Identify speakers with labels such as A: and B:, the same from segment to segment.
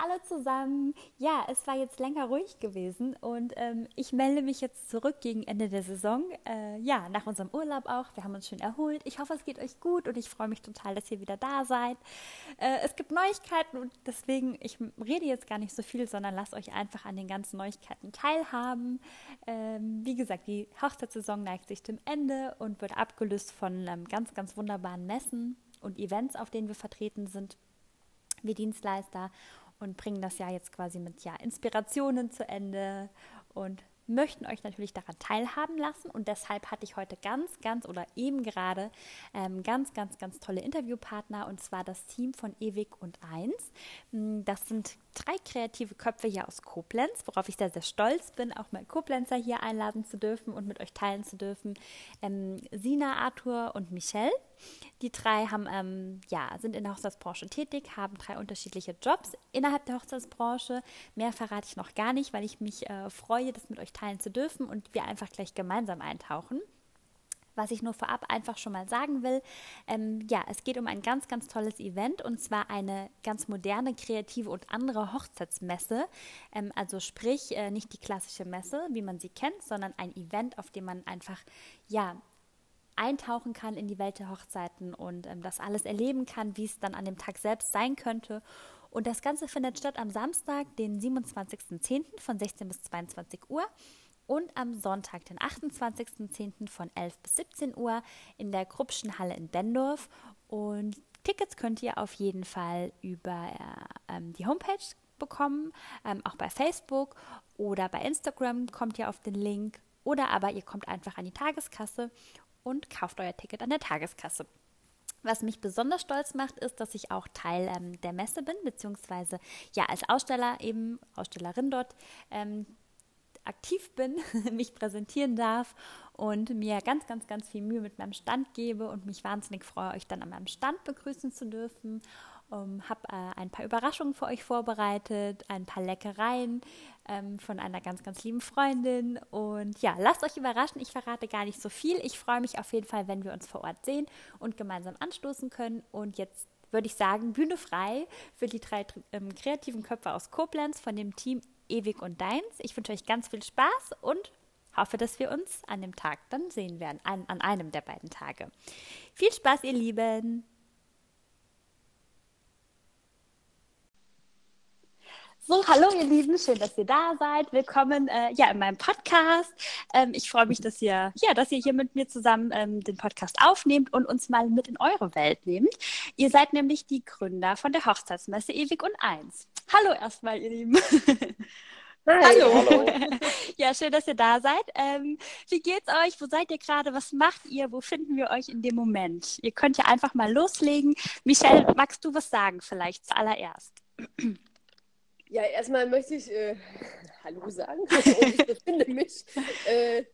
A: Hallo zusammen. Ja, es war jetzt länger ruhig gewesen und ähm, ich melde mich jetzt zurück gegen Ende der Saison. Äh, ja, nach unserem Urlaub auch. Wir haben uns schön erholt. Ich hoffe, es geht euch gut und ich freue mich total, dass ihr wieder da seid. Äh, es gibt Neuigkeiten und deswegen, ich rede jetzt gar nicht so viel, sondern lasst euch einfach an den ganzen Neuigkeiten teilhaben. Ähm, wie gesagt, die Hochzeitssaison neigt sich dem Ende und wird abgelöst von ähm, ganz, ganz wunderbaren Messen und Events, auf denen wir vertreten sind, wie Dienstleister und bringen das Jahr jetzt quasi mit ja, Inspirationen zu Ende und möchten euch natürlich daran teilhaben lassen und deshalb hatte ich heute ganz, ganz oder eben gerade ähm, ganz, ganz, ganz tolle Interviewpartner und zwar das Team von Ewig und Eins. Mm, das sind drei kreative Köpfe hier aus Koblenz, worauf ich sehr, sehr stolz bin, auch mal Koblenzer hier einladen zu dürfen und mit euch teilen zu dürfen. Ähm, Sina, Arthur und Michelle. Die drei haben, ähm, ja, sind in der Hochzeitsbranche tätig, haben drei unterschiedliche Jobs innerhalb der Hochzeitsbranche. Mehr verrate ich noch gar nicht, weil ich mich äh, freue, das mit euch teilen zu dürfen und wir einfach gleich gemeinsam eintauchen. Was ich nur vorab einfach schon mal sagen will, ähm, ja, es geht um ein ganz, ganz tolles Event und zwar eine ganz moderne, kreative und andere Hochzeitsmesse. Ähm, also sprich, äh, nicht die klassische Messe, wie man sie kennt, sondern ein Event, auf dem man einfach, ja, eintauchen kann in die Welt der Hochzeiten und ähm, das alles erleben kann, wie es dann an dem Tag selbst sein könnte. Und das Ganze findet statt am Samstag, den 27.10. von 16 bis 22 Uhr und am Sonntag, den 28.10. von 11 bis 17 Uhr in der Kruppschen Halle in Bendorf. Und Tickets könnt ihr auf jeden Fall über äh, ähm, die Homepage bekommen, ähm, auch bei Facebook oder bei Instagram kommt ihr auf den Link oder aber ihr kommt einfach an die Tageskasse und kauft euer Ticket an der Tageskasse. Was mich besonders stolz macht, ist, dass ich auch Teil ähm, der Messe bin, beziehungsweise ja als Aussteller eben, Ausstellerin dort, ähm, aktiv bin, mich präsentieren darf und mir ganz, ganz, ganz viel Mühe mit meinem Stand gebe und mich wahnsinnig freue, euch dann an meinem Stand begrüßen zu dürfen ähm, habe äh, ein paar Überraschungen für euch vorbereitet, ein paar Leckereien ähm, von einer ganz, ganz lieben Freundin. Und ja, lasst euch überraschen. Ich verrate gar nicht so viel. Ich freue mich auf jeden Fall, wenn wir uns vor Ort sehen und gemeinsam anstoßen können. Und jetzt würde ich sagen, Bühne frei für die drei ähm, kreativen Köpfe aus Koblenz von dem Team Ewig und Deins. Ich wünsche euch ganz viel Spaß und hoffe, dass wir uns an dem Tag dann sehen werden, an, an einem der beiden Tage. Viel Spaß, ihr Lieben! So, hallo ihr Lieben, schön, dass ihr da seid. Willkommen äh, ja in meinem Podcast. Ähm, ich freue mich, dass ihr ja, dass ihr hier mit mir zusammen ähm, den Podcast aufnehmt und uns mal mit in eure Welt nehmt. Ihr seid nämlich die Gründer von der Hochzeitsmesse Ewig und Eins. Hallo erstmal, ihr Lieben.
B: Hi. Hallo. Hallo.
A: Ja, schön, dass ihr da seid. Ähm, wie geht's euch? Wo seid ihr gerade? Was macht ihr? Wo finden wir euch in dem Moment? Ihr könnt ja einfach mal loslegen. Michelle, magst du was sagen vielleicht zuallererst?
B: Ja, erstmal möchte ich äh, Hallo sagen. ich befinde mich äh,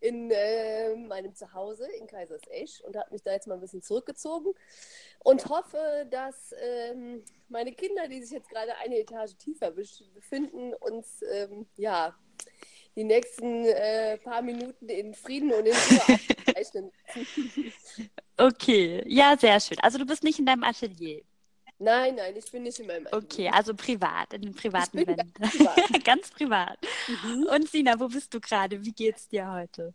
B: in äh, meinem Zuhause in Kaisersesch und habe mich da jetzt mal ein bisschen zurückgezogen und hoffe, dass ähm, meine Kinder, die sich jetzt gerade eine Etage tiefer befinden, uns ähm, ja die nächsten äh, paar Minuten in Frieden und in Ruhe abzeichnen.
A: okay, ja, sehr schön. Also du bist nicht in deinem Atelier.
B: Nein, nein, ich bin nicht in meinem
A: Atelier. Okay, also privat, in den privaten Wänden. Ganz privat. ganz privat. Mhm. Und Sina, wo bist du gerade? Wie geht's dir heute?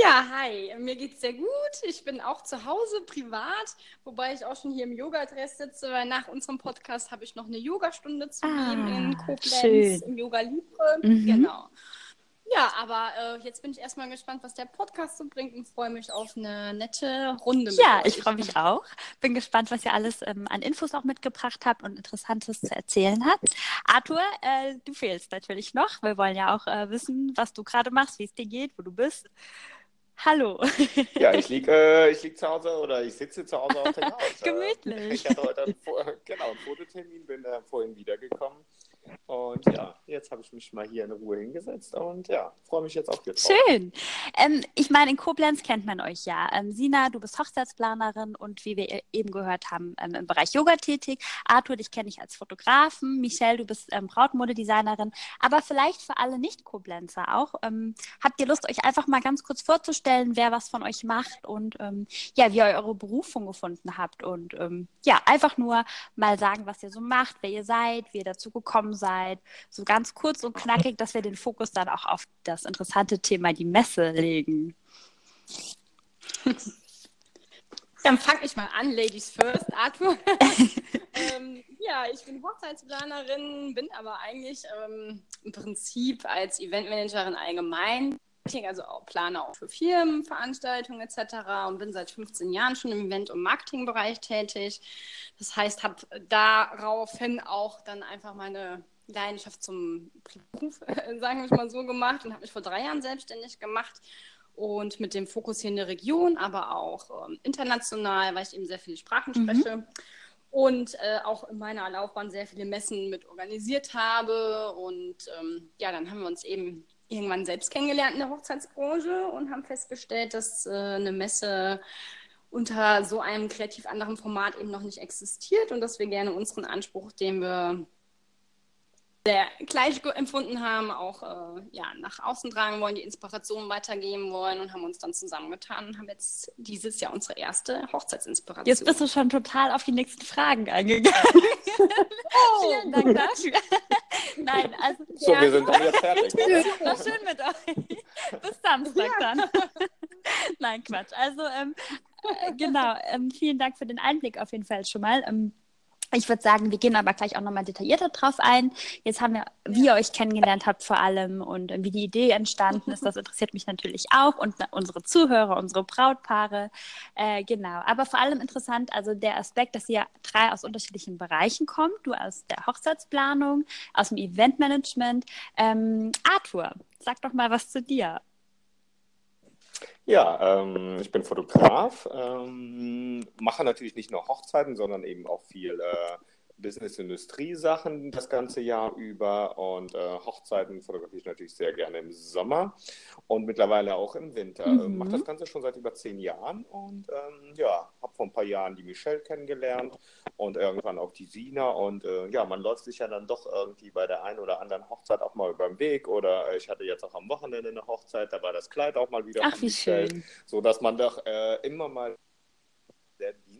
C: Ja, hi, mir geht's sehr gut. Ich bin auch zu Hause privat, wobei ich auch schon hier im Yoga-Dress sitze, weil nach unserem Podcast habe ich noch eine Yogastunde zu ah, geben in Koblenz schön. im Yoga Libre. Mhm. Genau. Ja, aber äh, jetzt bin ich erstmal gespannt, was der Podcast so bringt und freue mich auf eine nette Runde.
A: Mit ja, euch. ich freue mich auch. Bin gespannt, was ihr alles ähm, an Infos auch mitgebracht habt und Interessantes zu erzählen habt. Arthur, äh, du fehlst natürlich noch. Wir wollen ja auch äh, wissen, was du gerade machst, wie es dir geht, wo du bist. Hallo.
D: Ja, ich liege äh, lieg zu Hause oder ich sitze zu Hause auf der Couch.
A: Gemütlich.
D: Ich hatte heute einen, genau, einen Fototermin, bin äh, vorhin wiedergekommen. Und ja, Jetzt habe ich mich mal hier in Ruhe hingesetzt und ja, freue mich jetzt auf
A: die Schön. Ähm, ich meine, in Koblenz kennt man euch ja. Ähm, Sina, du bist Hochzeitsplanerin und wie wir e-, eben gehört haben, ähm, im Bereich Yoga tätig. Arthur, dich kenne ich als Fotografen. Michelle, du bist ähm, Brautmodedesignerin. Aber vielleicht für alle Nicht-Koblenzer auch. Ähm, habt ihr Lust, euch einfach mal ganz kurz vorzustellen, wer was von euch macht und ähm, ja, wie ihr eure Berufung gefunden habt und ja, einfach nur mal sagen, was ihr so macht, wer ihr seid, wie ihr dazu gekommen seid. So ganz kurz und knackig, dass wir den Fokus dann auch auf das interessante Thema die Messe legen.
C: Dann fange ich mal an, Ladies first, Arthur. ähm, ja, ich bin Hochzeitsplanerin, bin aber eigentlich ähm, im Prinzip als Eventmanagerin allgemein also auch plane auch für Firmen, Veranstaltungen etc. und bin seit 15 Jahren schon im Event- und Marketingbereich tätig. Das heißt, habe daraufhin auch dann einfach meine Leidenschaft zum Beruf, sagen wir mal so, gemacht und habe mich vor drei Jahren selbstständig gemacht und mit dem Fokus hier in der Region, aber auch ähm, international, weil ich eben sehr viele Sprachen mhm. spreche. Mhm. Und äh, auch in meiner Laufbahn sehr viele Messen mit organisiert habe. Und ähm, ja, dann haben wir uns eben irgendwann selbst kennengelernt in der Hochzeitsbranche und haben festgestellt, dass äh, eine Messe unter so einem kreativ anderen Format eben noch nicht existiert und dass wir gerne unseren Anspruch, den wir sehr gleich empfunden haben, auch äh, ja, nach außen tragen wollen, die Inspiration weitergeben wollen und haben uns dann zusammengetan und haben jetzt dieses Jahr unsere erste Hochzeitsinspiration.
A: Jetzt bist du schon total auf die nächsten Fragen eingegangen. oh. Vielen Dank dafür. Nein, also.
D: So, ja. wir sind dann jetzt fertig.
A: War schön mit euch. Bis Samstag ja. dann. Nein, Quatsch. Also, ähm, äh, genau, ähm, vielen Dank für den Einblick auf jeden Fall schon mal. Ähm, ich würde sagen, wir gehen aber gleich auch nochmal detaillierter drauf ein. Jetzt haben wir, wie ihr euch kennengelernt habt vor allem und wie die Idee entstanden ist. Das interessiert mich natürlich auch und unsere Zuhörer, unsere Brautpaare. Äh, genau. Aber vor allem interessant, also der Aspekt, dass ihr drei aus unterschiedlichen Bereichen kommt. Du aus der Hochzeitsplanung, aus dem Eventmanagement. Ähm, Arthur, sag doch mal was zu dir.
D: Ja, ähm, ich bin Fotograf, ähm, mache natürlich nicht nur Hochzeiten, sondern eben auch viel äh, Business-Industrie-Sachen das ganze Jahr über und äh, Hochzeiten fotografiere ich natürlich sehr gerne im Sommer und mittlerweile auch im Winter. Mhm. Mache das Ganze schon seit über zehn Jahren und ähm, ja, habe vor ein paar Jahren die Michelle kennengelernt und irgendwann auch die Sina und äh, ja, man läuft sich ja dann doch irgendwie bei der einen oder anderen Hochzeit auch mal über den Weg oder ich hatte jetzt auch am Wochenende eine Hochzeit, da war das Kleid auch mal wieder
A: Ach, wie schön.
D: so dass man doch äh, immer mal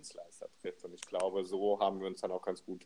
D: Dienstleister trifft. Und ich glaube, so haben wir uns dann auch ganz gut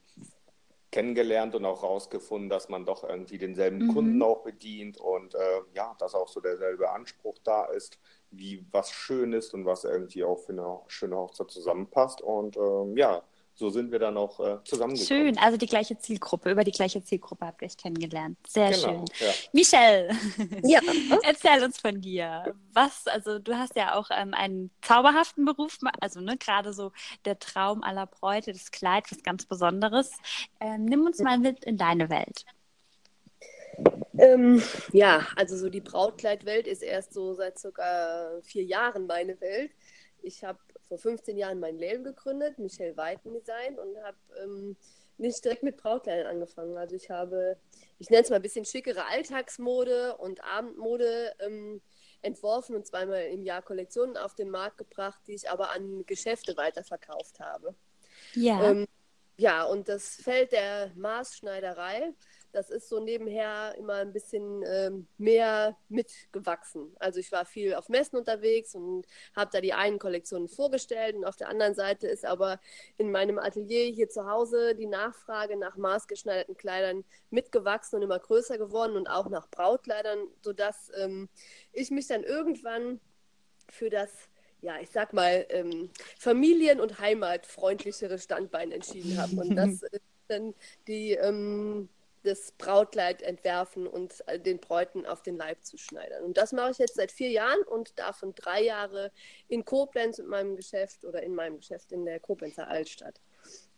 D: kennengelernt und auch herausgefunden, dass man doch irgendwie denselben mhm. Kunden auch bedient und äh, ja, dass auch so derselbe Anspruch da ist, wie was schön ist und was irgendwie auch für eine schöne Hochzeit zusammenpasst. Und ähm, ja, so sind wir dann auch äh, zusammengekommen.
A: Schön, also die gleiche Zielgruppe, über die gleiche Zielgruppe habt ihr euch kennengelernt. Sehr genau, schön. Ja. Michelle, ja. erzähl uns von dir. Was, also du hast ja auch ähm, einen zauberhaften Beruf, also ne, gerade so der Traum aller Bräute, das Kleid, was ganz Besonderes. Ähm, nimm uns mal mit in deine Welt.
B: Ähm, ja, also so die Brautkleidwelt ist erst so seit circa vier Jahren meine Welt. Ich habe vor 15 Jahren mein Label gegründet, Michelle Weiten Design, und habe ähm, nicht direkt mit Brautkleidern angefangen. Also ich habe, ich nenne es mal ein bisschen schickere Alltagsmode und Abendmode ähm, entworfen und zweimal im Jahr Kollektionen auf den Markt gebracht, die ich aber an Geschäfte weiterverkauft habe.
A: Ja.
B: Ähm, ja, und das Feld der Maßschneiderei das ist so nebenher immer ein bisschen ähm, mehr mitgewachsen. Also ich war viel auf Messen unterwegs und habe da die einen Kollektionen vorgestellt und auf der anderen Seite ist aber in meinem Atelier hier zu Hause die Nachfrage nach maßgeschneiderten Kleidern mitgewachsen und immer größer geworden und auch nach Brautkleidern, sodass ähm, ich mich dann irgendwann für das ja, ich sag mal, ähm, familien- und heimatfreundlichere Standbein entschieden habe. Und das ist dann die ähm, das Brautkleid entwerfen und äh, den Bräuten auf den Leib zu schneidern. Und das mache ich jetzt seit vier Jahren und davon drei Jahre in Koblenz in meinem Geschäft oder in meinem Geschäft in der Koblenzer Altstadt.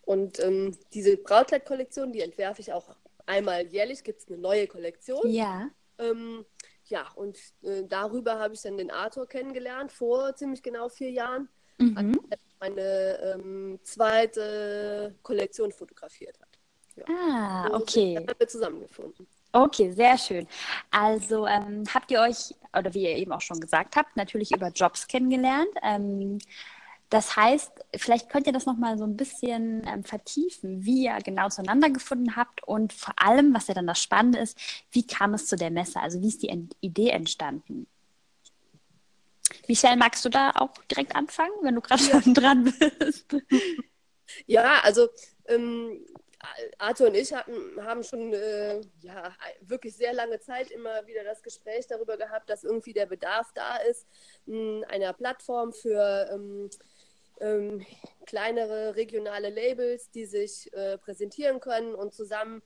B: Und ähm, diese Brautkleidkollektion, die entwerfe ich auch einmal jährlich, gibt es eine neue Kollektion.
A: Ja.
B: Ähm, ja, und äh, darüber habe ich dann den Arthur kennengelernt, vor ziemlich genau vier Jahren, mhm. als er meine ähm, zweite Kollektion fotografiert hat.
A: Ja. Ah, okay.
B: haben wir zusammengefunden.
A: Okay, sehr schön. Also ähm, habt ihr euch, oder wie ihr eben auch schon gesagt habt, natürlich über Jobs kennengelernt. Ähm, das heißt, vielleicht könnt ihr das nochmal so ein bisschen ähm, vertiefen, wie ihr genau zueinander gefunden habt und vor allem, was ja dann das Spannende ist, wie kam es zu der Messe? Also wie ist die Ent Idee entstanden? Michelle, magst du da auch direkt anfangen, wenn du gerade schon dran bist?
B: Ja, also ähm, Arthur und ich hatten, haben schon äh, ja, wirklich sehr lange Zeit immer wieder das Gespräch darüber gehabt, dass irgendwie der Bedarf da ist, mh, einer Plattform für ähm, ähm, kleinere regionale Labels, die sich äh, präsentieren können und zusammen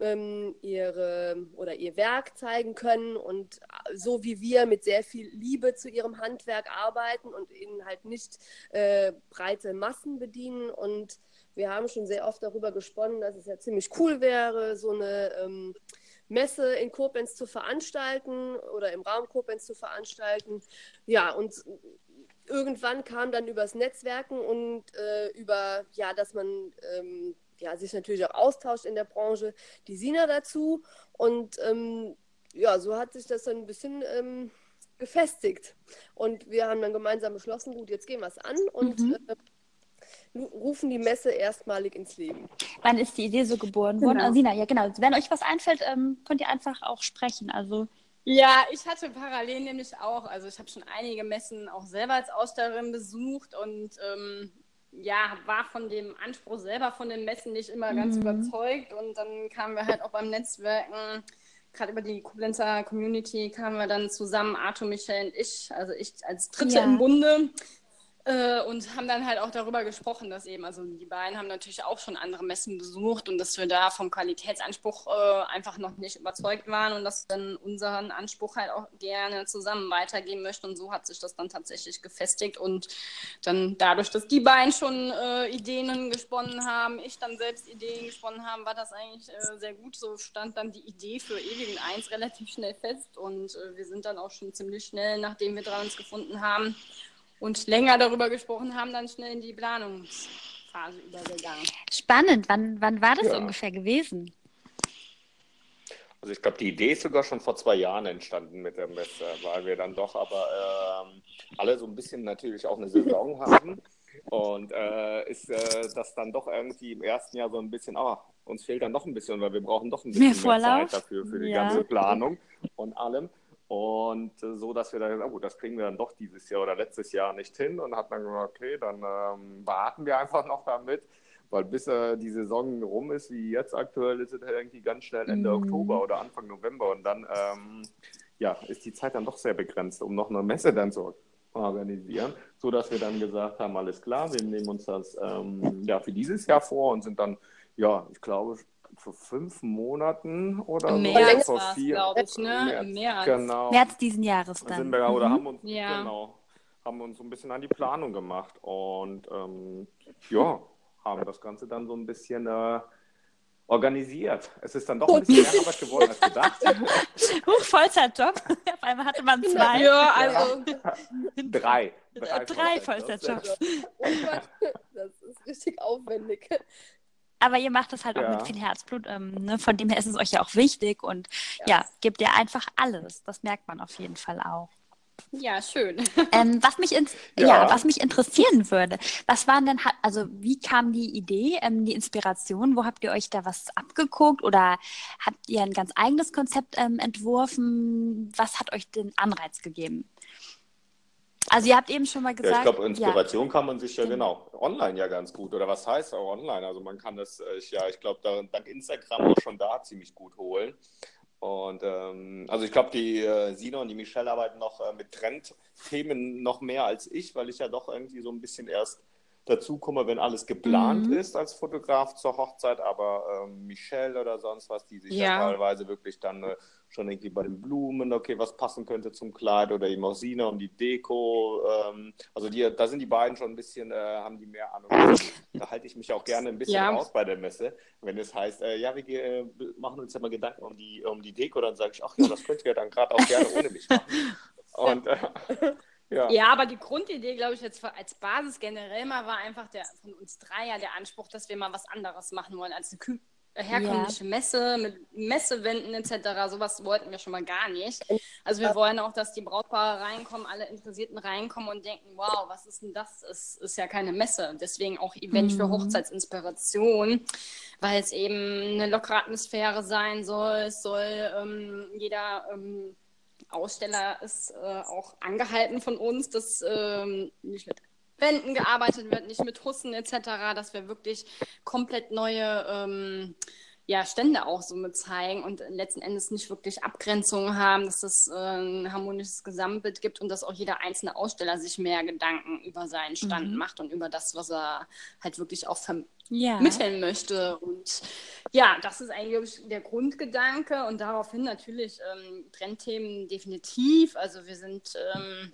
B: ähm, ihre oder ihr Werk zeigen können und äh, so wie wir mit sehr viel Liebe zu ihrem Handwerk arbeiten und ihnen halt nicht äh, breite Massen bedienen und wir haben schon sehr oft darüber gesponnen, dass es ja ziemlich cool wäre, so eine ähm, Messe in Koblenz zu veranstalten oder im Raum Koblenz zu veranstalten. Ja, und irgendwann kam dann übers Netzwerken und äh, über, ja, dass man ähm, ja, sich natürlich auch austauscht in der Branche, die Sina dazu. Und ähm, ja, so hat sich das dann ein bisschen ähm, gefestigt. Und wir haben dann gemeinsam beschlossen, gut, jetzt gehen wir es an und mhm. äh, rufen die Messe erstmalig ins Leben.
A: Wann ist die Idee so geboren worden? Genau. Sina, ja genau. Wenn euch was einfällt, ähm, könnt ihr einfach auch sprechen. Also
C: ja, ich hatte parallel nämlich auch, also ich habe schon einige Messen auch selber als Ausstellerin besucht und ähm, ja, war von dem Anspruch selber von den Messen nicht immer ganz mhm. überzeugt und dann kamen wir halt auch beim Netzwerken, gerade über die Koblenzer Community kamen wir dann zusammen, Arthur, Michel und ich, also ich als Dritte ja. im Bunde, äh, und haben dann halt auch darüber gesprochen, dass eben, also die beiden haben natürlich auch schon andere Messen besucht und dass wir da vom Qualitätsanspruch äh, einfach noch nicht überzeugt waren und dass wir dann unseren Anspruch halt auch gerne zusammen weitergeben möchten. Und so hat sich das dann tatsächlich gefestigt. Und dann dadurch, dass die beiden schon äh, Ideen gesponnen haben, ich dann selbst Ideen gesponnen haben, war das eigentlich äh, sehr gut. So stand dann die Idee für Ewigen 1 relativ schnell fest und äh, wir sind dann auch schon ziemlich schnell, nachdem wir dran uns gefunden haben, und länger darüber gesprochen haben, dann schnell in die Planungsphase übergegangen.
A: Spannend. Wann, wann war das ja. ungefähr gewesen?
D: Also ich glaube, die Idee ist sogar schon vor zwei Jahren entstanden mit der Messe, weil wir dann doch aber ähm, alle so ein bisschen natürlich auch eine Saison haben. Und äh, ist äh, das dann doch irgendwie im ersten Jahr so ein bisschen, ah, uns fehlt dann doch ein bisschen, weil wir brauchen doch ein bisschen mehr, mehr Zeit dafür, für die ja. ganze Planung und allem. Und äh, so, dass wir dann, oh, das kriegen wir dann doch dieses Jahr oder letztes Jahr nicht hin und hat dann gesagt, okay, dann ähm, warten wir einfach noch damit, weil bis äh, die Saison rum ist, wie jetzt aktuell, ist es halt irgendwie ganz schnell Ende mm. Oktober oder Anfang November und dann ähm, ja, ist die Zeit dann doch sehr begrenzt, um noch eine Messe dann zu organisieren, so dass wir dann gesagt haben, alles klar, wir nehmen uns das ähm, ja für dieses Jahr vor und sind dann, ja, ich glaube, vor fünf Monaten oder
C: Im so. März vor vier, glaube ich, ne? März. Im
A: März. Genau. März diesen Jahres dann.
D: Sind wir, oder mhm. haben uns, ja. genau, haben uns so ein bisschen an die Planung gemacht und ähm, ja, haben das Ganze dann so ein bisschen äh, organisiert. Es ist dann doch ein bisschen mehr Arbeit geworden als gedacht.
A: Huch, Vollzeitjob. Auf einmal hatte man zwei.
C: Ja, also.
D: drei.
A: Drei, drei Vollzeitjobs.
B: Das ist richtig aufwendig
A: aber ihr macht das halt ja. auch mit viel Herzblut. Ähm, ne? Von dem her ist es euch ja auch wichtig und ja. ja, gebt ihr einfach alles. Das merkt man auf jeden Fall auch.
C: Ja, schön.
A: Ähm, was, mich ja. ja. was mich interessieren würde, was waren denn, also wie kam die Idee, ähm, die Inspiration? Wo habt ihr euch da was abgeguckt oder habt ihr ein ganz eigenes Konzept ähm, entworfen? Was hat euch den Anreiz gegeben? Also ihr habt eben schon mal gesagt.
D: Ja, ich glaube, Inspiration ja. kann man sich ja genau online ja ganz gut. Oder was heißt auch online? Also man kann das, äh, ja, ich glaube, da, dank Instagram auch schon da ziemlich gut holen. Und ähm, also ich glaube, die äh, Sina und die Michelle arbeiten noch äh, mit Trendthemen noch mehr als ich, weil ich ja doch irgendwie so ein bisschen erst dazu komme, wenn alles geplant mhm. ist als Fotograf zur Hochzeit, aber ähm, Michelle oder sonst was, die sich ja, ja teilweise wirklich dann äh, schon irgendwie bei den Blumen, okay, was passen könnte zum Kleid oder eben auch Sina um die Deko. Ähm, also die, da sind die beiden schon ein bisschen, äh, haben die mehr Ahnung. Da halte ich mich auch gerne ein bisschen ja. raus bei der Messe, wenn es heißt, äh, ja, wir äh, machen uns ja mal Gedanken um die, um die Deko, dann sage ich, ach ja, das könnt ihr dann gerade auch gerne ohne mich machen. Und äh,
C: ja. ja, aber die Grundidee, glaube ich, jetzt als Basis generell mal war einfach der von uns drei ja der Anspruch, dass wir mal was anderes machen wollen als eine herkömmliche ja. Messe mit Messewänden etc. Sowas wollten wir schon mal gar nicht. Also wir wollen auch, dass die Brautpaare reinkommen, alle Interessierten reinkommen und denken, wow, was ist denn das? Es ist ja keine Messe. Deswegen auch Event mhm. für Hochzeitsinspiration, weil es eben eine lockere Atmosphäre sein soll. Es soll ähm, jeder ähm, Aussteller ist äh, auch angehalten von uns, dass ähm, nicht mit Wänden gearbeitet wird, nicht mit Hussen etc., dass wir wirklich komplett neue ähm, ja, Stände auch so mit zeigen und letzten Endes nicht wirklich Abgrenzungen haben, dass es äh, ein harmonisches Gesamtbild gibt und dass auch jeder einzelne Aussteller sich mehr Gedanken über seinen Stand mhm. macht und über das, was er halt wirklich auch vermitteln ja. möchte. Und ja, das ist eigentlich der Grundgedanke und daraufhin natürlich ähm, Trendthemen definitiv. Also wir sind ähm,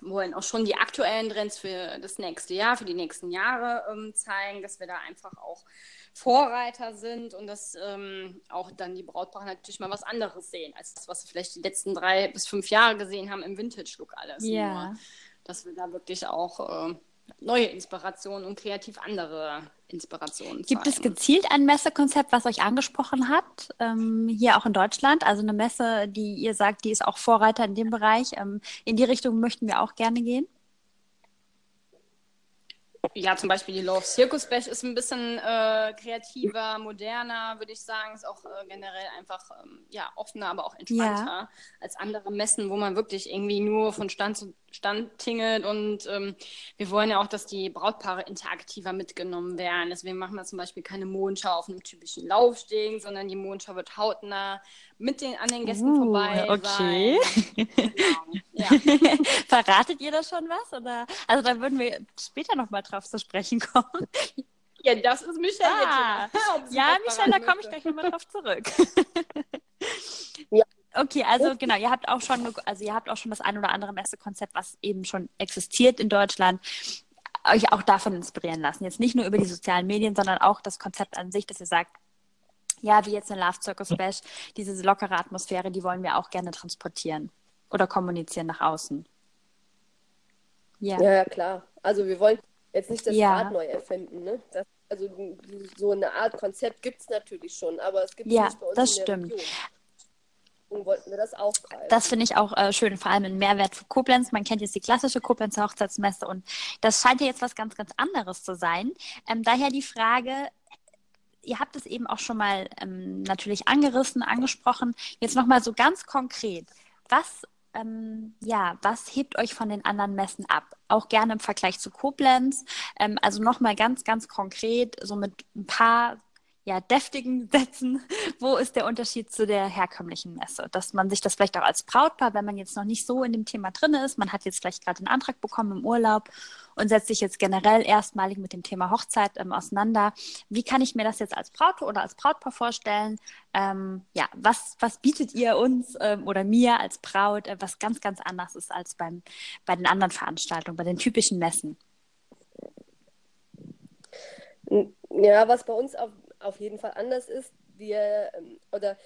C: wollen auch schon die aktuellen Trends für das nächste Jahr, für die nächsten Jahre ähm, zeigen, dass wir da einfach auch Vorreiter sind und dass ähm, auch dann die Brautpaare natürlich mal was anderes sehen, als das, was wir vielleicht die letzten drei bis fünf Jahre gesehen haben im Vintage-Look alles.
A: Ja. Nur,
C: dass wir da wirklich auch äh, neue Inspirationen und kreativ andere Inspirationen
A: Gibt zeigen. es gezielt ein Messekonzept, was euch angesprochen hat, ähm, hier auch in Deutschland? Also eine Messe, die ihr sagt, die ist auch Vorreiter in dem Bereich. Ähm, in die Richtung möchten wir auch gerne gehen.
C: Ja, zum Beispiel die Love Circus Bash ist ein bisschen äh, kreativer, moderner, würde ich sagen. Ist auch äh, generell einfach ähm, ja, offener, aber auch entspannter ja. als andere Messen, wo man wirklich irgendwie nur von Stand zu Stand tingelt. Und ähm, wir wollen ja auch, dass die Brautpaare interaktiver mitgenommen werden. Deswegen machen wir zum Beispiel keine Mondschau auf einem typischen Laufsteg, sondern die Mondschau wird hautnah mit den an den Gästen uh, vorbei.
A: Okay. Genau. Ja. Verratet ihr da schon was? Oder? Also da würden wir später nochmal drauf zu sprechen kommen.
C: Ja, das ist Michelle.
A: Ah, ja, Michelle, da komme ich gleich nochmal drauf zurück. ja. Okay, also genau, ihr habt auch schon, also ihr habt auch schon das ein oder andere Messekonzept, was eben schon existiert in Deutschland, euch auch davon inspirieren lassen. Jetzt nicht nur über die sozialen Medien, sondern auch das Konzept an sich, dass ihr sagt, ja, wie jetzt in Love Circus Bash, diese lockere Atmosphäre, die wollen wir auch gerne transportieren oder kommunizieren nach außen.
B: Ja, ja, klar. Also wir wollen jetzt nicht das ja. Rad neu erfinden. Ne? Das, also so eine Art Konzept gibt es natürlich schon, aber es gibt
A: ja,
B: nicht
A: bei uns das in der stimmt.
B: Region. Und wollten wir das aufgreifen.
A: Das finde ich auch äh, schön, vor allem ein Mehrwert für Koblenz. Man kennt jetzt die klassische Koblenzer Hochzeitsmesse und das scheint ja jetzt was ganz, ganz anderes zu sein. Ähm, daher die Frage, ihr habt es eben auch schon mal ähm, natürlich angerissen, angesprochen. Jetzt nochmal so ganz konkret. Was, ähm, ja, was hebt euch von den anderen Messen ab? Auch gerne im Vergleich zu Koblenz. Ähm, also nochmal ganz, ganz konkret, so mit ein paar ja, deftigen Sätzen, wo ist der Unterschied zu der herkömmlichen Messe? Dass man sich das vielleicht auch als Brautpaar, wenn man jetzt noch nicht so in dem Thema drin ist, man hat jetzt vielleicht gerade einen Antrag bekommen im Urlaub und setzt sich jetzt generell erstmalig mit dem Thema Hochzeit ähm, auseinander. Wie kann ich mir das jetzt als Braut oder als Brautpaar vorstellen? Ähm, ja, was, was bietet ihr uns ähm, oder mir als Braut, äh, was ganz, ganz anders ist als beim, bei den anderen Veranstaltungen, bei den typischen Messen?
B: Ja, was bei uns auf auf jeden Fall anders ist. Wir, ähm, oder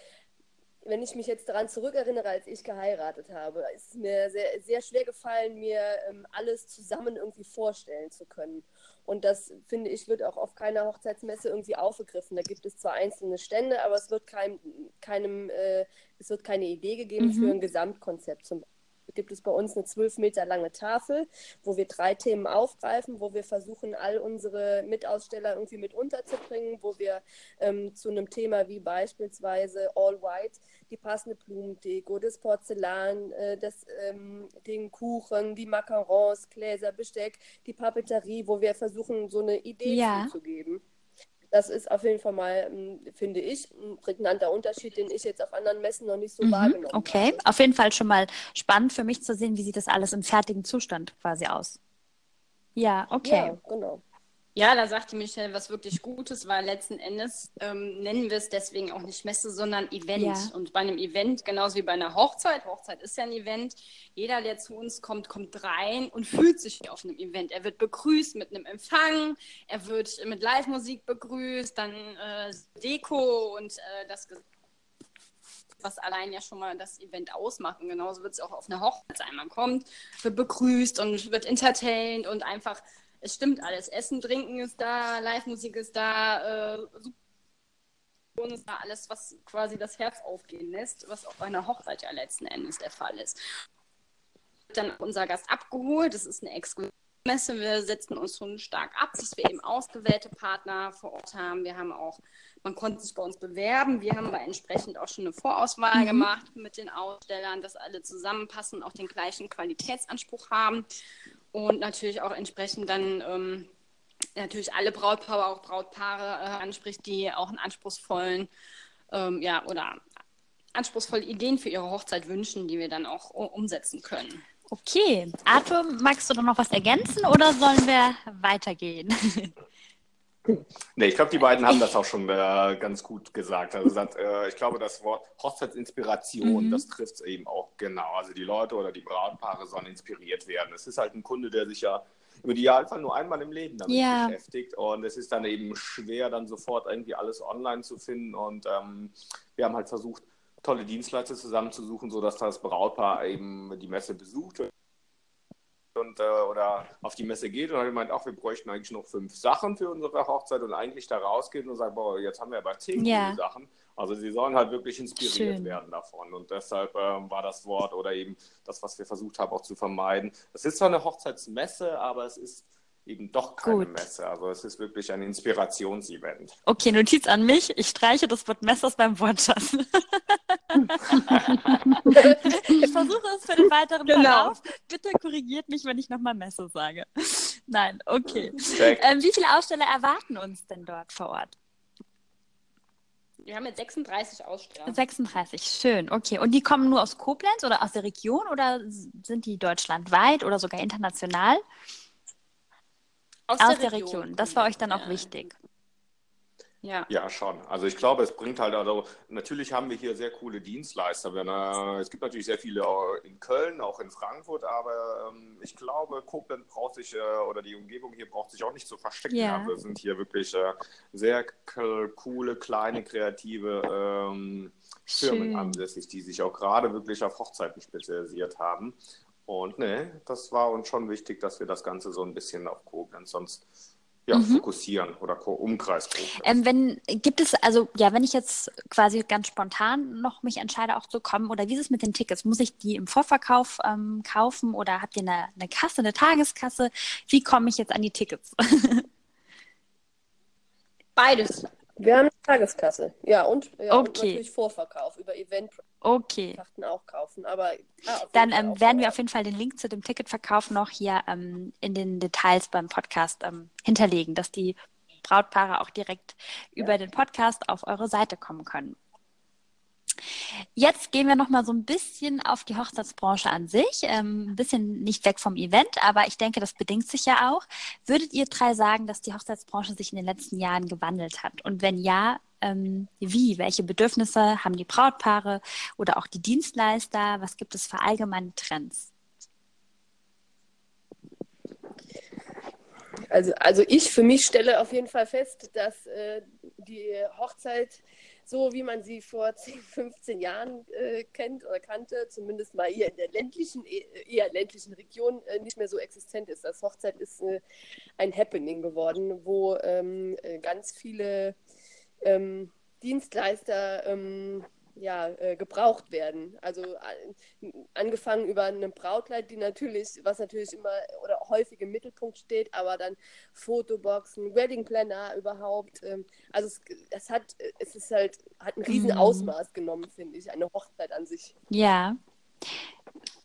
B: wenn ich mich jetzt daran zurückerinnere, als ich geheiratet habe, ist es mir sehr, sehr schwer gefallen, mir ähm, alles zusammen irgendwie vorstellen zu können. Und das, finde ich, wird auch auf keiner Hochzeitsmesse irgendwie aufgegriffen. Da gibt es zwar einzelne Stände, aber es wird, kein, keinem, äh, es wird keine Idee gegeben mhm. für ein Gesamtkonzept zum Beispiel gibt es bei uns eine zwölf Meter lange Tafel, wo wir drei Themen aufgreifen, wo wir versuchen, all unsere Mitaussteller irgendwie mit unterzubringen, wo wir ähm, zu einem Thema wie beispielsweise All White die passende Blumendeko, das Porzellan, äh, das, ähm, den Kuchen, die Macarons, Gläser, Besteck, die Papeterie, wo wir versuchen, so eine Idee ja. zu geben. Das ist auf jeden Fall mal, ähm, finde ich, ein prägnanter Unterschied, den ich jetzt auf anderen Messen noch nicht so mhm, wahrgenommen
A: okay.
B: habe.
A: Okay, auf jeden Fall schon mal spannend für mich zu sehen, wie sieht das alles im fertigen Zustand quasi aus. Ja, okay.
B: Ja, genau.
C: Ja, da sagte Michelle was wirklich Gutes, weil letzten Endes ähm, nennen wir es deswegen auch nicht Messe, sondern Event. Ja. Und bei einem Event, genauso wie bei einer Hochzeit, Hochzeit ist ja ein Event, jeder, der zu uns kommt, kommt rein und fühlt sich wie auf einem Event. Er wird begrüßt mit einem Empfang, er wird mit Live-Musik begrüßt, dann äh, Deko und äh, das was allein ja schon mal das Event ausmacht. Und genauso wird es auch auf einer Hochzeit sein. Man kommt, wird begrüßt und wird entertained und einfach es stimmt alles. Essen, Trinken ist da, Live-Musik ist da, äh, ist da alles, was quasi das Herz aufgehen lässt, was auf einer Hochzeit ja letzten Endes der Fall ist. Dann unser Gast abgeholt, das ist eine exklusive Messe. Wir setzen uns schon stark ab, dass wir eben ausgewählte Partner vor Ort haben. Wir haben auch, man konnte sich bei uns bewerben. Wir haben aber entsprechend auch schon eine Vorauswahl mhm. gemacht mit den Ausstellern, dass alle zusammenpassen, auch den gleichen Qualitätsanspruch haben und natürlich auch entsprechend dann ähm, natürlich alle Brautpaare, auch Brautpaare äh, anspricht, die auch einen anspruchsvollen, ähm, ja, oder anspruchsvolle Ideen für ihre Hochzeit wünschen, die wir dann auch umsetzen können.
A: Okay, Arthur, magst du da noch was ergänzen oder sollen wir weitergehen?
D: Nee, ich glaube, die beiden haben das auch schon äh, ganz gut gesagt. Also das, äh, ich glaube, das Wort Hochzeitsinspiration, mhm. das trifft es eben auch genau. Also die Leute oder die Brautpaare sollen inspiriert werden. Es ist halt ein Kunde, der sich ja im Idealfall nur einmal im Leben damit ja. beschäftigt. Und es ist dann eben schwer, dann sofort irgendwie alles online zu finden. Und ähm, wir haben halt versucht, tolle Dienstleister zusammenzusuchen, sodass das Brautpaar eben die Messe besucht und, äh, oder auf die Messe geht und hat gemeint, ach, wir bräuchten eigentlich noch fünf Sachen für unsere Hochzeit und eigentlich da rausgeht und sagt, boah, jetzt haben wir aber zehn ja. Sachen. Also sie sollen halt wirklich inspiriert Schön. werden davon. Und deshalb ähm, war das Wort oder eben das, was wir versucht haben, auch zu vermeiden. Es ist zwar eine Hochzeitsmesse, aber es ist eben doch keine Gut. Messe. Also es ist wirklich ein Inspirationsevent.
A: Okay, Notiz an mich. Ich streiche das Wort Messe aus meinem Wortschatz. ich versuche es für den weiteren genau. Verlauf. Bitte korrigiert mich, wenn ich nochmal Messe sage. Nein, okay. Ähm, wie viele Aussteller erwarten uns denn dort vor Ort?
C: Wir haben jetzt 36 Aussteller.
A: 36, schön. Okay. Und die kommen nur aus Koblenz oder aus der Region oder sind die deutschlandweit oder sogar international? Aus, Aus der, der Region. Region. Das war euch dann auch wichtig.
D: Ja. ja, schon. Also ich glaube, es bringt halt, also natürlich haben wir hier sehr coole Dienstleister. Wenn, äh, es gibt natürlich sehr viele in Köln, auch in Frankfurt, aber ähm, ich glaube, Koblenz braucht sich, äh, oder die Umgebung hier braucht sich auch nicht zu verstecken. Ja. Also sind hier wirklich äh, sehr coole, kleine, kreative ähm, Firmen ansässig, die sich auch gerade wirklich auf Hochzeiten spezialisiert haben. Und ne, das war uns schon wichtig, dass wir das Ganze so ein bisschen auf Koblenz sonst ja, mhm. fokussieren oder Umkreis
A: ähm, wenn gibt es also ja, wenn ich jetzt quasi ganz spontan noch mich entscheide, auch zu kommen oder wie ist es mit den Tickets? Muss ich die im Vorverkauf ähm, kaufen oder habt ihr eine, eine Kasse, eine Tageskasse? Wie komme ich jetzt an die Tickets?
C: Beides.
B: Wir haben eine Tageskasse, ja, und, ja,
A: okay.
B: und natürlich Vorverkauf über Event.
A: Okay.
B: Kaufen, aber
A: ja, dann ähm, werden wir auf jeden Fall den Link zu dem Ticketverkauf noch hier ähm, in den Details beim Podcast ähm, hinterlegen, dass die Brautpaare auch direkt ja. über den Podcast auf eure Seite kommen können. Jetzt gehen wir noch mal so ein bisschen auf die Hochzeitsbranche an sich, ähm, ein bisschen nicht weg vom Event, aber ich denke, das bedingt sich ja auch. Würdet ihr drei sagen, dass die Hochzeitsbranche sich in den letzten Jahren gewandelt hat? Und wenn ja, ähm, wie? Welche Bedürfnisse haben die Brautpaare oder auch die Dienstleister? Was gibt es für allgemeine Trends?
B: Also, also ich für mich stelle auf jeden Fall fest, dass äh, die Hochzeit so wie man sie vor 10, 15 Jahren äh, kennt oder kannte, zumindest mal hier in der ländlichen, e, eher ländlichen Region äh, nicht mehr so existent ist. Das Hochzeit ist äh, ein Happening geworden, wo ähm, äh, ganz viele ähm, Dienstleister ähm, ja, äh, gebraucht werden. Also äh, angefangen über eine Brautkleid, die natürlich, was natürlich immer oder häufig im Mittelpunkt steht, aber dann Fotoboxen, Wedding Planner überhaupt. Ähm, also es, es, hat, es ist halt, hat ein riesen mhm. Ausmaß genommen, finde ich, eine Hochzeit an sich.
A: Ja.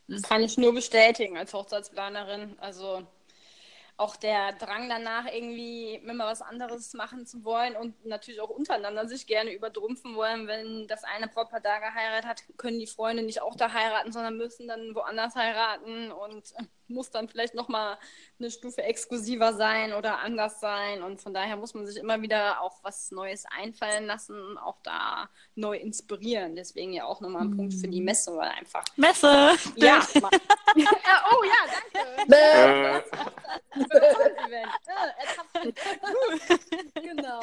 C: Das kann ich nur bestätigen als Hochzeitsplanerin. Also auch der Drang danach, irgendwie immer was anderes machen zu wollen und natürlich auch untereinander sich gerne übertrumpfen wollen. Wenn das eine Brautpaar da geheiratet hat, können die Freunde nicht auch da heiraten, sondern müssen dann woanders heiraten und muss dann vielleicht nochmal eine Stufe exklusiver sein oder anders sein. Und von daher muss man sich immer wieder auch was Neues einfallen lassen, auch da neu inspirieren. Deswegen ja auch nochmal ein Punkt für die Messe, weil einfach.
A: Messe!
C: Ja. oh ja, danke. genau.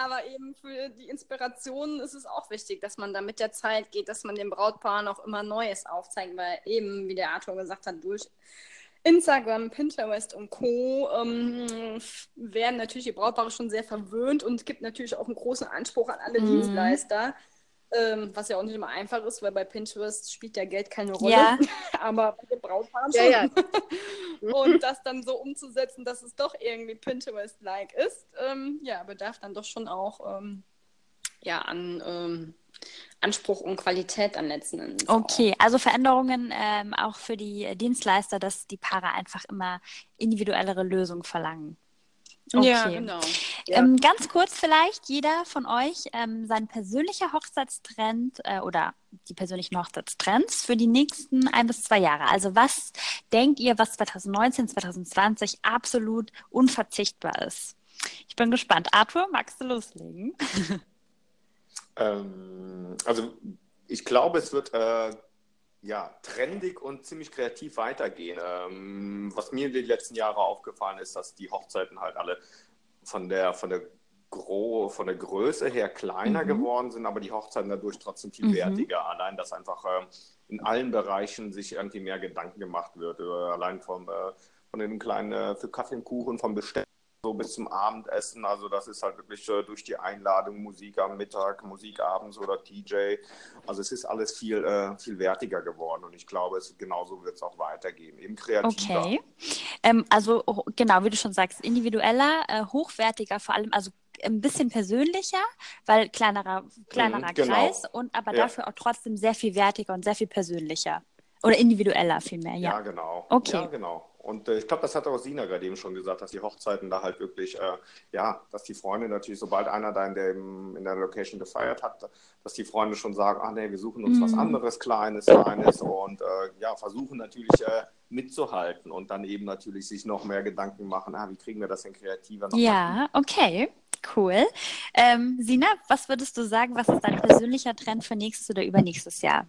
C: Aber eben für die Inspiration ist es auch wichtig, dass man da mit der Zeit geht, dass man dem Brautpaar noch immer Neues aufzeigt, weil eben, wie der Arthur gesagt hat, durch Instagram, Pinterest und Co. Ähm, werden natürlich die Brautpaare schon sehr verwöhnt und es gibt natürlich auch einen großen Anspruch an alle mhm. Dienstleister. Ähm, was ja auch nicht immer einfach ist, weil bei Pinterest spielt ja Geld keine Rolle. Ja. Aber bei den Brautpaaren schon. Ja, ja. und das dann so umzusetzen, dass es doch irgendwie Pinterest-like ist, ähm, ja, bedarf dann doch schon auch ähm, ja, an ähm, Anspruch und Qualität am letzten Endes.
A: Okay, auch. also Veränderungen ähm, auch für die Dienstleister, dass die Paare einfach immer individuellere Lösungen verlangen.
C: Okay. Ja, genau.
A: Ja. Ähm, ganz kurz vielleicht, jeder von euch ähm, sein persönlicher Hochzeitstrend äh, oder die persönlichen Hochzeitstrends für die nächsten ein bis zwei Jahre. Also was denkt ihr, was 2019, 2020 absolut unverzichtbar ist? Ich bin gespannt. Arthur, magst du loslegen?
D: Ähm, also ich glaube, es wird äh, ja, trendig und ziemlich kreativ weitergehen. Ähm, was mir in den letzten Jahren aufgefallen ist, dass die Hochzeiten halt alle von der, von der, Gro von der Größe her kleiner mhm. geworden sind, aber die Hochzeiten dadurch trotzdem viel mhm. wertiger. Allein, dass einfach äh, in allen Bereichen sich irgendwie mehr Gedanken gemacht wird. Äh, allein vom, äh, von den kleinen äh, für Kaffee und Kuchen, vom Bestellen so bis zum Abendessen. Also das ist halt wirklich äh, durch die Einladung Musik am Mittag, Musik abends oder DJ. Also es ist alles viel, äh, viel wertiger geworden und ich glaube, es genauso wird es auch weitergehen, eben kreativer.
A: Okay, ähm, also oh, genau, wie du schon sagst, individueller, äh, hochwertiger, vor allem, also ein bisschen persönlicher, weil kleinerer, kleinerer mhm, genau. Kreis und aber ja. dafür auch trotzdem sehr viel wertiger und sehr viel persönlicher. Oder individueller vielmehr, ja.
D: Ja, genau.
A: Okay.
D: Ja, genau. Und äh, ich glaube, das hat auch Sina gerade eben schon gesagt, dass die Hochzeiten da halt wirklich, äh, ja, dass die Freunde natürlich, sobald einer da in der, in der Location gefeiert hat, dass die Freunde schon sagen, ach nee, wir suchen uns mhm. was anderes, Kleines, Feines und äh, ja, versuchen natürlich äh, mitzuhalten und dann eben natürlich sich noch mehr Gedanken machen, ah, wie kriegen wir das denn kreativer noch
A: Ja, machen? okay. Cool. Ähm, Sina, was würdest du sagen, was ist dein persönlicher Trend für nächstes oder übernächstes Jahr?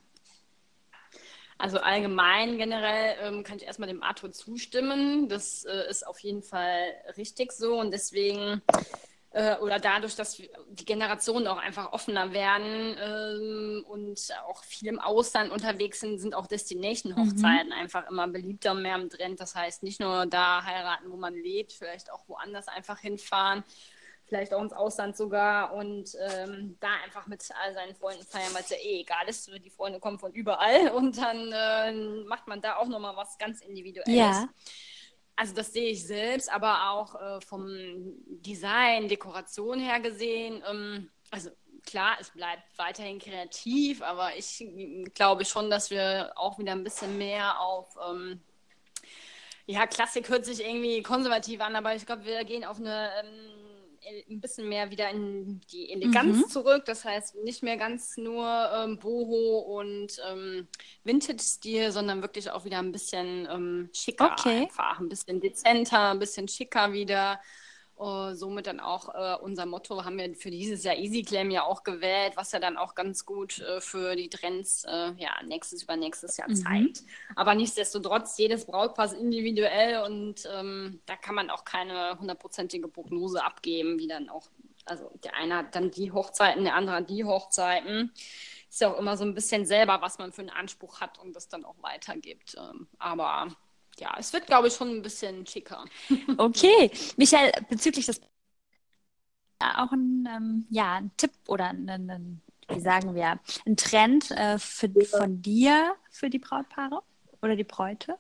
C: Also allgemein generell ähm, kann ich erstmal dem Arthur zustimmen. Das äh, ist auf jeden Fall richtig so und deswegen äh, oder dadurch, dass die Generationen auch einfach offener werden ähm, und auch viel im Ausland unterwegs sind, sind auch Destination-Hochzeiten mhm. einfach immer beliebter und mehr im Trend. Das heißt, nicht nur da heiraten, wo man lebt, vielleicht auch woanders einfach hinfahren vielleicht auch ins Ausland sogar und ähm, da einfach mit all seinen Freunden feiern, weil es ja eh egal ist. Die Freunde kommen von überall und dann äh, macht man da auch nochmal was ganz Individuelles. Ja. Also das sehe ich selbst, aber auch äh, vom Design, Dekoration her gesehen. Ähm, also klar, es bleibt weiterhin kreativ, aber ich glaube schon, dass wir auch wieder ein bisschen mehr auf ähm, ja, Klassik hört sich irgendwie konservativ an, aber ich glaube, wir gehen auf eine ähm, ein bisschen mehr wieder in die Eleganz mhm. zurück. Das heißt, nicht mehr ganz nur ähm, Boho und ähm, Vintage-Stil, sondern wirklich auch wieder ein bisschen ähm, schicker okay. einfach. Ein bisschen dezenter, ein bisschen schicker wieder. Uh, somit dann auch uh, unser Motto haben wir für dieses Jahr Easy Claim ja auch gewählt, was ja dann auch ganz gut uh, für die Trends ja, nächstes über nächstes Jahr mhm. zeigt. Aber nichtsdestotrotz, jedes Brautpaar ist individuell und ähm, da kann man auch keine hundertprozentige Prognose abgeben, wie dann auch, also der eine hat dann die Hochzeiten, der andere die Hochzeiten. Ist ja auch immer so ein bisschen selber, was man für einen Anspruch hat und das dann auch weitergibt. Ähm, aber ja, es wird, glaube ich, schon ein bisschen schicker.
A: Okay. Michael, bezüglich des auch ein, ähm, ja, ein Tipp oder ein, ein, wie sagen wir, ein Trend äh, für, von dir für die Brautpaare oder die Bräute?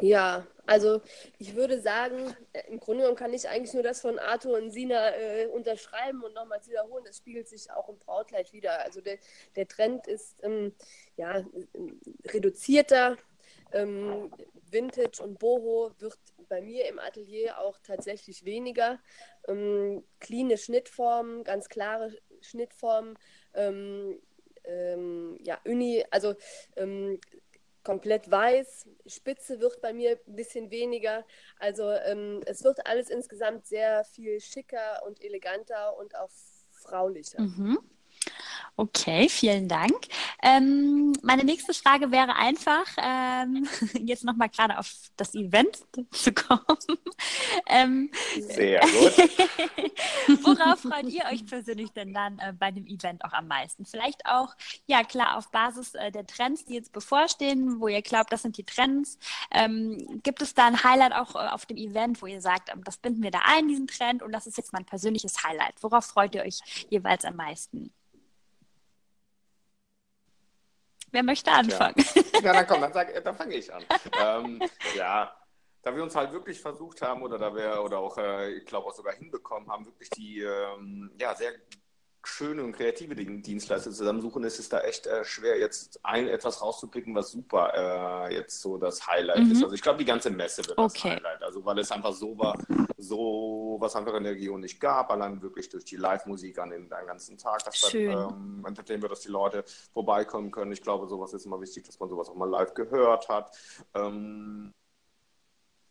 B: Ja, also ich würde sagen, äh, im Grunde genommen kann ich eigentlich nur das von Arthur und Sina äh, unterschreiben und nochmals wiederholen. Das spiegelt sich auch im Brautkleid wieder. Also der, der Trend ist ähm, ja, reduzierter, ähm, Vintage und Boho wird bei mir im Atelier auch tatsächlich weniger. Ähm, cleane Schnittformen, ganz klare Schnittformen. Ähm, ähm, ja, Uni, also ähm, komplett weiß. Spitze wird bei mir ein bisschen weniger. Also ähm, es wird alles insgesamt sehr viel schicker und eleganter und auch fraulicher.
A: Mhm. Okay, vielen Dank. Ähm, meine nächste Frage wäre einfach, ähm, jetzt nochmal gerade auf das Event zu kommen. Ähm,
D: Sehr gut.
A: worauf freut ihr euch persönlich denn dann äh, bei dem Event auch am meisten? Vielleicht auch, ja klar, auf Basis äh, der Trends, die jetzt bevorstehen, wo ihr glaubt, das sind die Trends. Ähm, gibt es da ein Highlight auch äh, auf dem Event, wo ihr sagt, ähm, das binden wir da ein, diesen Trend, und das ist jetzt mein persönliches Highlight? Worauf freut ihr euch jeweils am meisten? Wer möchte anfangen?
D: Ja, ja dann komm, dann, sag, dann fange ich an. ähm, ja, da wir uns halt wirklich versucht haben oder da wir oder auch, äh, ich glaube auch sogar hinbekommen haben, wirklich die ähm, ja, sehr schöne und kreative Dienstleister zusammensuchen, ist es da echt äh, schwer, jetzt ein etwas rauszupicken, was super äh, jetzt so das Highlight mhm. ist. Also ich glaube, die ganze Messe wird okay. das Highlight. Also weil es einfach so war, so was einfach in der Region nicht gab, allein wirklich durch die Live-Musik an den, den, ganzen Tag. Das
A: Schön.
D: ähm, entertainen wir, dass die Leute vorbeikommen können. Ich glaube, sowas ist immer wichtig, dass man sowas auch mal live gehört hat. Ähm,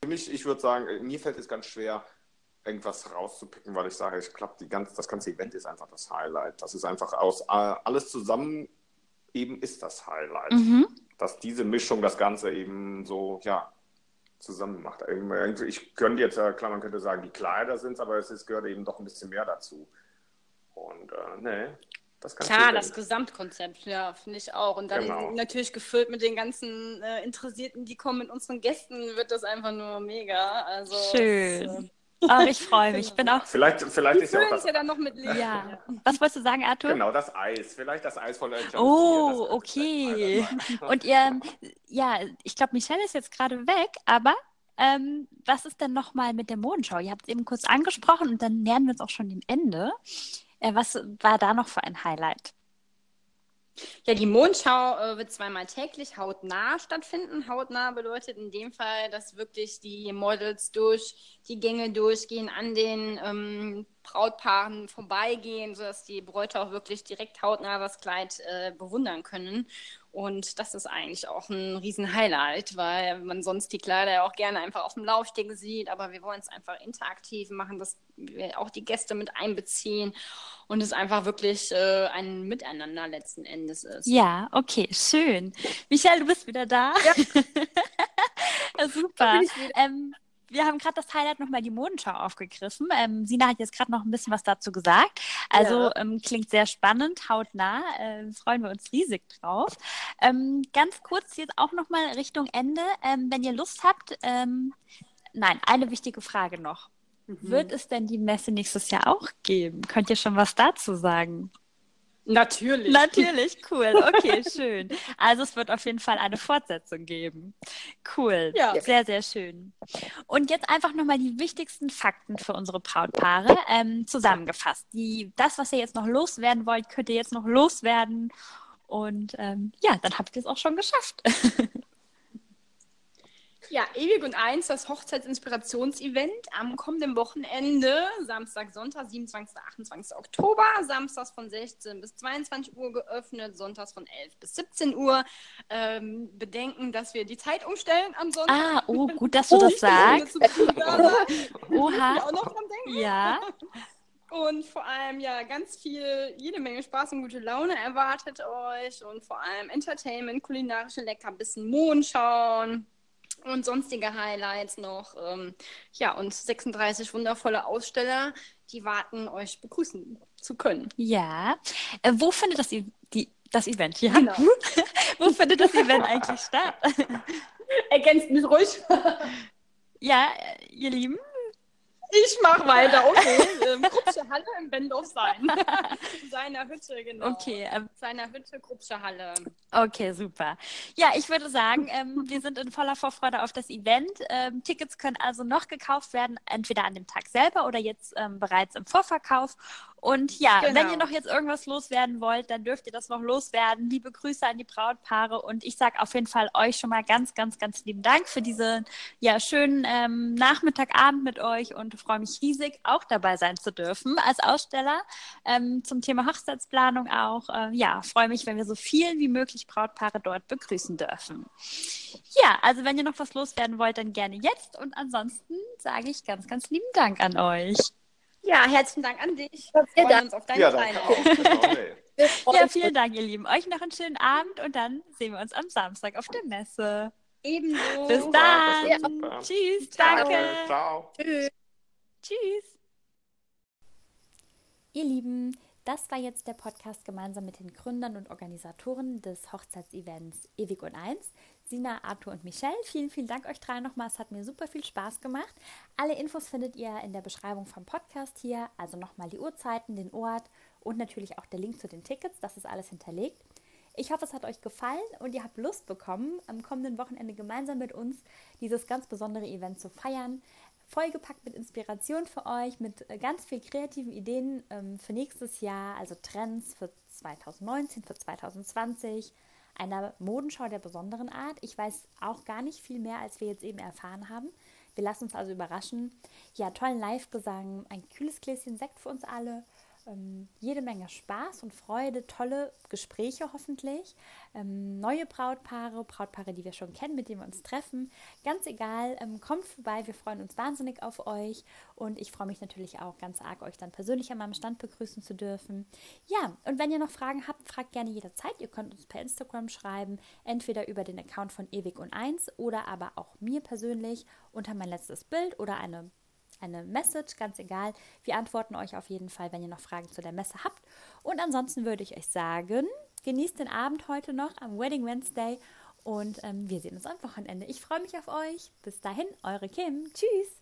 D: für mich, ich würde sagen, mir fällt es ganz schwer, irgendwas rauszupicken, weil ich sage, ich glaube, ganze, das ganze Event ist einfach das Highlight. Das ist einfach aus alles zusammen eben ist das Highlight. Mhm. Dass diese Mischung das Ganze eben so, ja, zusammen macht. Ich könnte jetzt, klar, man könnte sagen, die Kleider sind es, aber es ist, gehört eben doch ein bisschen mehr dazu. Und äh, ne,
C: das Klar, das Gesamtkonzept, ja, finde ich auch. Und dann genau. natürlich gefüllt mit den ganzen äh, Interessierten, die kommen mit unseren Gästen, wird das einfach nur mega. Also,
A: Schön. Das, äh, Ach, ich freue mich. Ich bin auch.
D: Vielleicht, vielleicht
C: ist ja auch das. Ja dann noch mit
A: Ja. Was wolltest du sagen, Arthur?
D: Genau, das Eis. Vielleicht das Eis von
A: euch. Oh, okay. Und ihr, ja, ich glaube, Michelle ist jetzt gerade weg, aber ähm, was ist denn nochmal mit der Modenschau? Ihr habt es eben kurz angesprochen und dann nähern wir uns auch schon dem Ende. Äh, was war da noch für ein Highlight?
C: Ja, die Mondschau äh, wird zweimal täglich hautnah stattfinden. Hautnah bedeutet in dem Fall, dass wirklich die Models durch die Gänge durchgehen, an den ähm, Brautpaaren vorbeigehen, sodass die Bräute auch wirklich direkt hautnah das Kleid äh, bewundern können. Und das ist eigentlich auch ein Riesen-Highlight, weil man sonst die Kleider ja auch gerne einfach auf dem Laufsteg sieht. Aber wir wollen es einfach interaktiv machen, dass wir auch die Gäste mit einbeziehen und es einfach wirklich äh, ein Miteinander letzten Endes ist.
A: Ja, okay, schön. Michael, du bist wieder da. Ja. Super. Ähm, wir haben gerade das Highlight nochmal die Modenschau aufgegriffen. Ähm, Sina hat jetzt gerade noch ein bisschen was dazu gesagt. Also ja. ähm, klingt sehr spannend, hautnah. Äh, freuen wir uns riesig drauf. Ähm, ganz kurz jetzt auch nochmal Richtung Ende. Ähm, wenn ihr Lust habt, ähm, nein, eine wichtige Frage noch. Mhm. Wird es denn die Messe nächstes Jahr auch geben? Könnt ihr schon was dazu sagen?
C: Natürlich.
A: Natürlich, cool. Okay, schön. Also es wird auf jeden Fall eine Fortsetzung geben. Cool. Ja. Sehr, sehr schön. Und jetzt einfach nochmal die wichtigsten Fakten für unsere Brautpaare ähm, zusammengefasst. Die, das, was ihr jetzt noch loswerden wollt, könnt ihr jetzt noch loswerden. Und ähm, ja, dann habt ihr es auch schon geschafft.
C: Ja, Ewig und Eins, das Hochzeitsinspirationsevent am kommenden Wochenende, Samstag, Sonntag, 27. 28. Oktober, samstags von 16 bis 22 Uhr geöffnet, sonntags von 11 bis 17 Uhr. Ähm, bedenken, dass wir die Zeit umstellen am Sonntag.
A: Ah, oh, gut, dass du das sagst.
C: Oha. Auch noch dran denken. Ja. Und vor allem ja ganz viel, jede Menge Spaß und gute Laune erwartet euch und vor allem Entertainment, kulinarische Leckerbissen, Mondschauen und sonstige Highlights noch. Ähm, ja, und 36 wundervolle Aussteller, die warten, euch begrüßen zu können.
A: Ja. Äh, wo findet das, e die, das Event? Ja. Genau. wo findet das Event eigentlich statt?
C: Ergänzt mich ruhig.
A: ja, ihr Lieben,
C: ich mach weiter, okay. ähm, Krupsche Halle im Bendorf sein. Seiner Hütte, genau.
A: Okay. Ähm,
C: Seiner Hütte, Krupsche Halle.
A: Okay, super. Ja, ich würde sagen, ähm, wir sind in voller Vorfreude auf das Event. Ähm, Tickets können also noch gekauft werden, entweder an dem Tag selber oder jetzt ähm, bereits im Vorverkauf. Und ja, genau. wenn ihr noch jetzt irgendwas loswerden wollt, dann dürft ihr das noch loswerden. Liebe Grüße an die Brautpaare und ich sage auf jeden Fall euch schon mal ganz, ganz, ganz lieben Dank für diesen ja, schönen ähm, Nachmittagabend mit euch und freue mich riesig, auch dabei sein zu dürfen als Aussteller ähm, zum Thema Hochzeitsplanung auch. Äh, ja, freue mich, wenn wir so viel wie möglich Brautpaare dort begrüßen dürfen. Ja, also wenn ihr noch was loswerden wollt, dann gerne jetzt und ansonsten sage ich ganz, ganz lieben Dank an euch.
C: Ja, herzlichen Dank an dich.
B: Wir freuen
C: uns auf deine ja, Teilnahme.
B: Genau,
A: Ja, vielen Dank, ihr Lieben. Euch noch einen schönen Abend und dann sehen wir uns am Samstag auf der Messe.
C: Ebenso.
A: Bis dann. Ja. Tschüss. Danke.
D: Ciao.
A: Tschüss. Tschüss. Ihr Lieben, das war jetzt der Podcast gemeinsam mit den Gründern und Organisatoren des Hochzeitsevents Ewig und Eins. Sina, Arthur und Michelle. Vielen, vielen Dank euch drei nochmal. Es hat mir super viel Spaß gemacht. Alle Infos findet ihr in der Beschreibung vom Podcast hier. Also nochmal die Uhrzeiten, den Ort und natürlich auch der Link zu den Tickets. Das ist alles hinterlegt. Ich hoffe, es hat euch gefallen und ihr habt Lust bekommen, am kommenden Wochenende gemeinsam mit uns dieses ganz besondere Event zu feiern. Vollgepackt mit Inspiration für euch, mit äh, ganz viel kreativen Ideen ähm, für nächstes Jahr, also Trends für 2019, für 2020, einer Modenschau der besonderen Art. Ich weiß auch gar nicht viel mehr, als wir jetzt eben erfahren haben. Wir lassen uns also überraschen. Ja, tollen Live-Gesang, ein kühles Gläschen Sekt für uns alle ähm, jede Menge Spaß und Freude, tolle Gespräche hoffentlich, ähm, neue Brautpaare, Brautpaare, die wir schon kennen, mit denen wir uns treffen. Ganz egal, ähm, kommt vorbei, wir freuen uns wahnsinnig auf euch und ich freue mich natürlich auch ganz arg, euch dann persönlich an meinem Stand begrüßen zu dürfen. Ja, und wenn ihr noch Fragen habt, fragt gerne jederzeit. Ihr könnt uns per Instagram schreiben, entweder über den Account von Ewig und Eins oder aber auch mir persönlich unter mein letztes Bild oder eine eine Message, ganz egal. Wir antworten euch auf jeden Fall, wenn ihr noch Fragen zu der Messe habt. Und ansonsten würde ich euch sagen, genießt den Abend heute noch am Wedding Wednesday und ähm, wir sehen uns am Wochenende. Ich freue mich auf euch. Bis dahin, eure Kim. Tschüss.